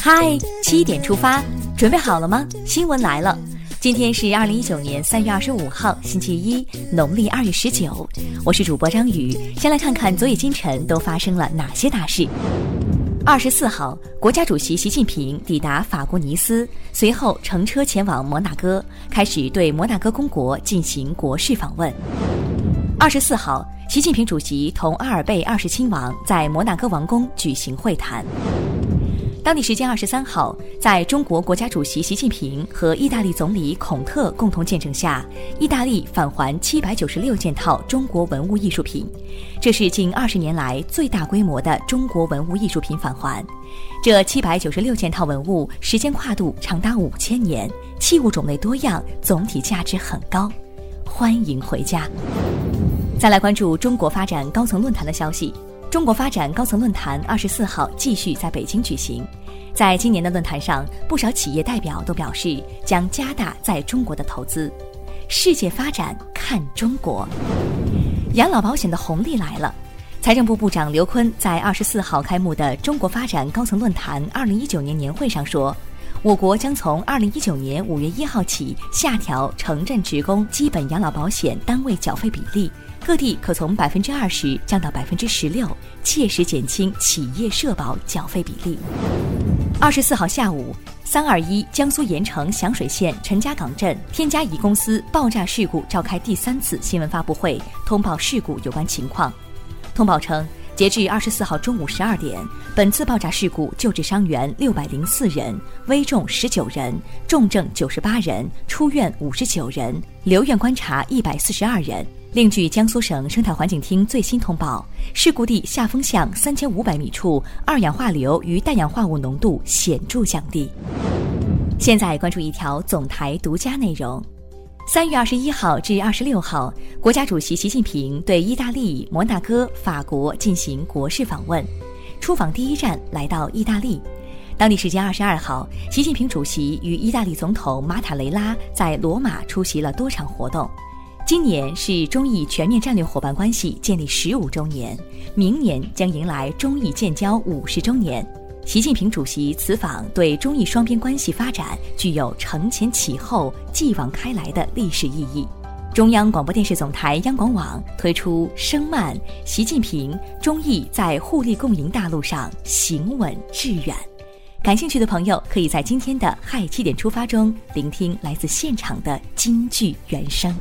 嗨，七点出发，准备好了吗？新闻来了，今天是二零一九年三月二十五号，星期一，农历二月十九。我是主播张宇，先来看看昨夜今晨都发生了哪些大事。二十四号，国家主席习近平抵达法国尼斯，随后乘车前往摩纳哥，开始对摩纳哥公国进行国事访问。二十四号，习近平主席同阿尔贝二世亲王在摩纳哥王宫举行会谈。当地时间二十三号，在中国国家主席习近平和意大利总理孔特共同见证下，意大利返还七百九十六件套中国文物艺术品，这是近二十年来最大规模的中国文物艺术品返还。这七百九十六件套文物时间跨度长达五千年，器物种类多样，总体价值很高。欢迎回家。再来关注中国发展高层论坛的消息。中国发展高层论坛二十四号继续在北京举行，在今年的论坛上，不少企业代表都表示将加大在中国的投资。世界发展看中国，养老保险的红利来了。财政部部长刘昆在二十四号开幕的中国发展高层论坛二零一九年年会上说，我国将从二零一九年五月一号起下调城镇职工基本养老保险单位缴费比例。各地可从百分之二十降到百分之十六，切实减轻企业社保缴费比例。二十四号下午，三二一江苏盐城响水县陈家港镇天嘉宜公司爆炸事故召开第三次新闻发布会，通报事故有关情况。通报称，截至二十四号中午十二点，本次爆炸事故救治伤员六百零四人，危重十九人，重症九十八人，出院五十九人，留院观察一百四十二人。另据江苏省生态环境厅最新通报，事故地下风向三千五百米处二氧化硫与氮氧化物浓度显著降低。现在关注一条总台独家内容：三月二十一号至二十六号，国家主席习近平对意大利、摩纳哥、法国进行国事访问，出访第一站来到意大利。当地时间二十二号，习近平主席与意大利总统马塔雷拉在罗马出席了多场活动。今年是中意全面战略伙伴关系建立十五周年，明年将迎来中意建交五十周年。习近平主席此访对中意双边关系发展具有承前启后、继往开来的历史意义。中央广播电视总台央广网推出“声慢，习近平中意在互利共赢大路上行稳致远”。感兴趣的朋友可以在今天的《嗨七点出发》中聆听来自现场的京剧原声。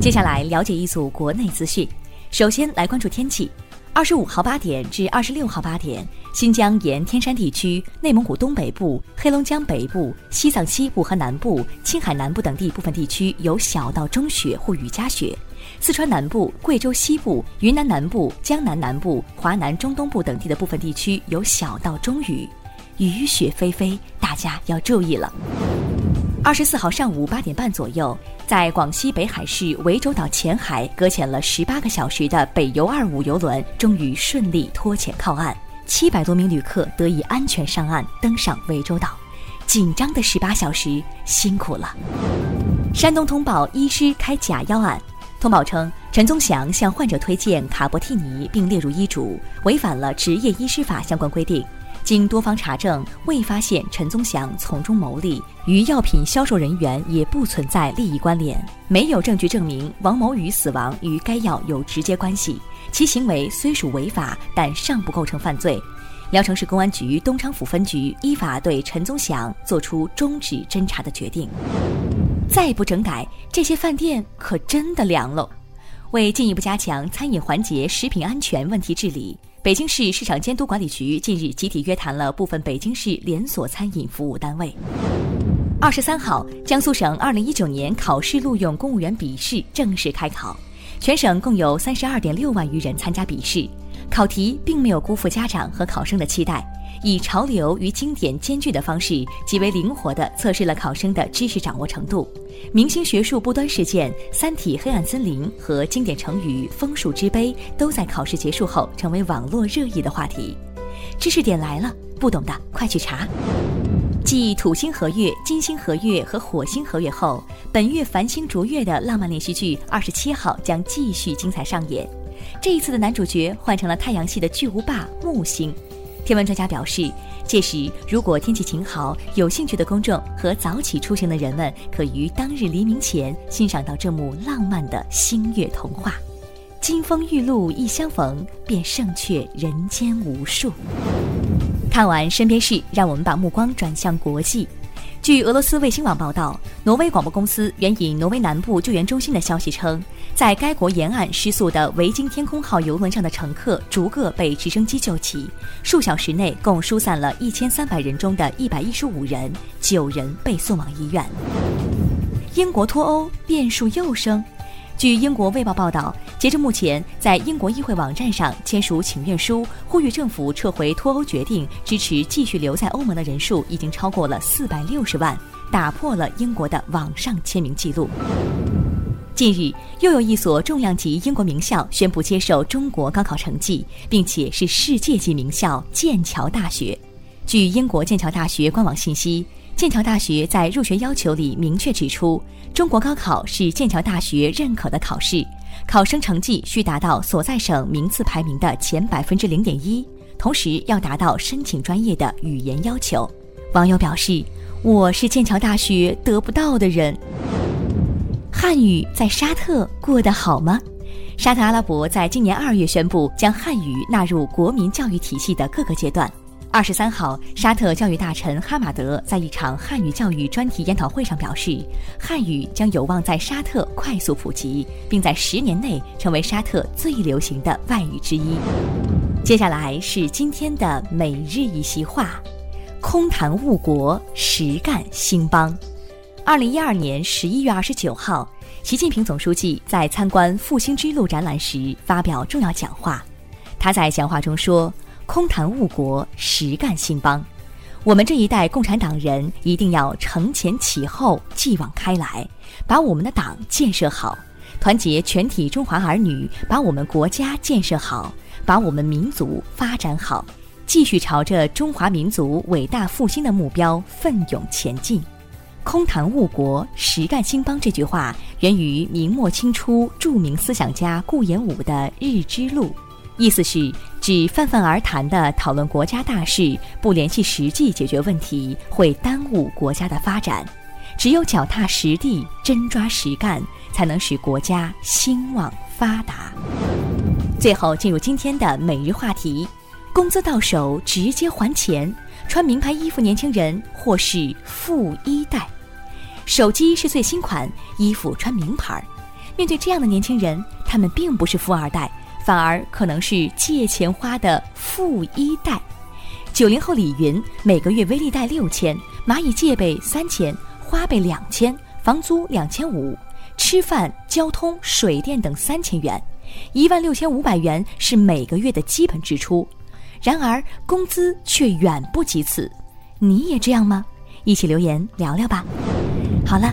接下来了解一组国内资讯。首先来关注天气。二十五号八点至二十六号八点，新疆沿天山地区、内蒙古东北部、黑龙江北部、西藏西部和南部、青海南部等地部分地区有小到中雪或雨夹雪；四川南部、贵州西部、云南南部、江南南部、华南中东部等地的部分地区有小到中雨。雨雪霏霏，大家要注意了。二十四号上午八点半左右，在广西北海市涠洲岛前海搁浅了十八个小时的北游二五游轮，终于顺利脱潜靠岸，七百多名旅客得以安全上岸，登上涠洲岛。紧张的十八小时，辛苦了。山东通报医师开假药案，通报称陈宗祥向患者推荐卡博替尼并列入医嘱，违反了执业医师法相关规定。经多方查证，未发现陈宗祥从中牟利，与药品销售人员也不存在利益关联，没有证据证明王某宇死亡与该药有直接关系。其行为虽属违法，但尚不构成犯罪。聊城市公安局东昌府分局依法对陈宗祥作出终止侦查的决定。再不整改，这些饭店可真的凉了！为进一步加强餐饮环节食品安全问题治理。北京市市场监督管理局近日集体约谈了部分北京市连锁餐饮服务单位。二十三号，江苏省二零一九年考试录用公务员笔试正式开考，全省共有三十二点六万余人参加笔试。考题并没有辜负家长和考生的期待。以潮流与经典兼具的方式，极为灵活地测试了考生的知识掌握程度。明星学术不端事件《三体》黑暗森林和经典成语“枫树之悲”都在考试结束后成为网络热议的话题。知识点来了，不懂的快去查。继土星合月、金星合月和火星合月后，本月繁星逐月的浪漫连续剧二十七号将继续精彩上演。这一次的男主角换成了太阳系的巨无霸木星。天文专家表示，届时如果天气晴好，有兴趣的公众和早起出行的人们，可于当日黎明前欣赏到这幕浪漫的星月童话。金风玉露一相逢，便胜却人间无数。看完身边事，让我们把目光转向国际。据俄罗斯卫星网报道，挪威广播公司援引挪威南部救援中心的消息称，在该国沿岸失速的维京天空号游轮上的乘客逐个被直升机救起，数小时内共疏散了一千三百人中的一百一十五人，九人被送往医院。英国脱欧变数又生。据英国《卫报》报道，截至目前，在英国议会网站上签署请愿书呼吁政府撤回脱欧决定、支持继续留在欧盟的人数已经超过了四百六十万，打破了英国的网上签名记录。近日，又有一所重量级英国名校宣布接受中国高考成绩，并且是世界级名校——剑桥大学。据英国剑桥大学官网信息。剑桥大学在入学要求里明确指出，中国高考是剑桥大学认可的考试，考生成绩需达到所在省名次排名的前百分之零点一，同时要达到申请专业的语言要求。网友表示：“我是剑桥大学得不到的人。”汉语在沙特过得好吗？沙特阿拉伯在今年二月宣布将汉语纳入国民教育体系的各个阶段。二十三号，沙特教育大臣哈马德在一场汉语教育专题研讨会上表示，汉语将有望在沙特快速普及，并在十年内成为沙特最流行的外语之一。接下来是今天的每日一席话：空谈误国，实干兴邦。二零一二年十一月二十九号，习近平总书记在参观复兴之路展览时发表重要讲话，他在讲话中说。空谈误国，实干兴邦。我们这一代共产党人一定要承前启后，继往开来，把我们的党建设好，团结全体中华儿女，把我们国家建设好，把我们民族发展好，继续朝着中华民族伟大复兴的目标奋勇前进。空谈误国，实干兴邦这句话源于明末清初著名思想家顾炎武的《日之录》。意思是只泛泛而谈的讨论国家大事，不联系实际解决问题，会耽误国家的发展。只有脚踏实地、真抓实干，才能使国家兴旺发达。最后进入今天的每日话题：工资到手直接还钱，穿名牌衣服年轻人或是富一代。手机是最新款，衣服穿名牌。面对这样的年轻人，他们并不是富二代。反而可能是借钱花的富一代。九零后李云每个月微利贷六千，蚂蚁借呗三千，花呗两千，房租两千五，吃饭、交通、水电等三千元，一万六千五百元是每个月的基本支出。然而工资却远不及此。你也这样吗？一起留言聊聊吧。好了。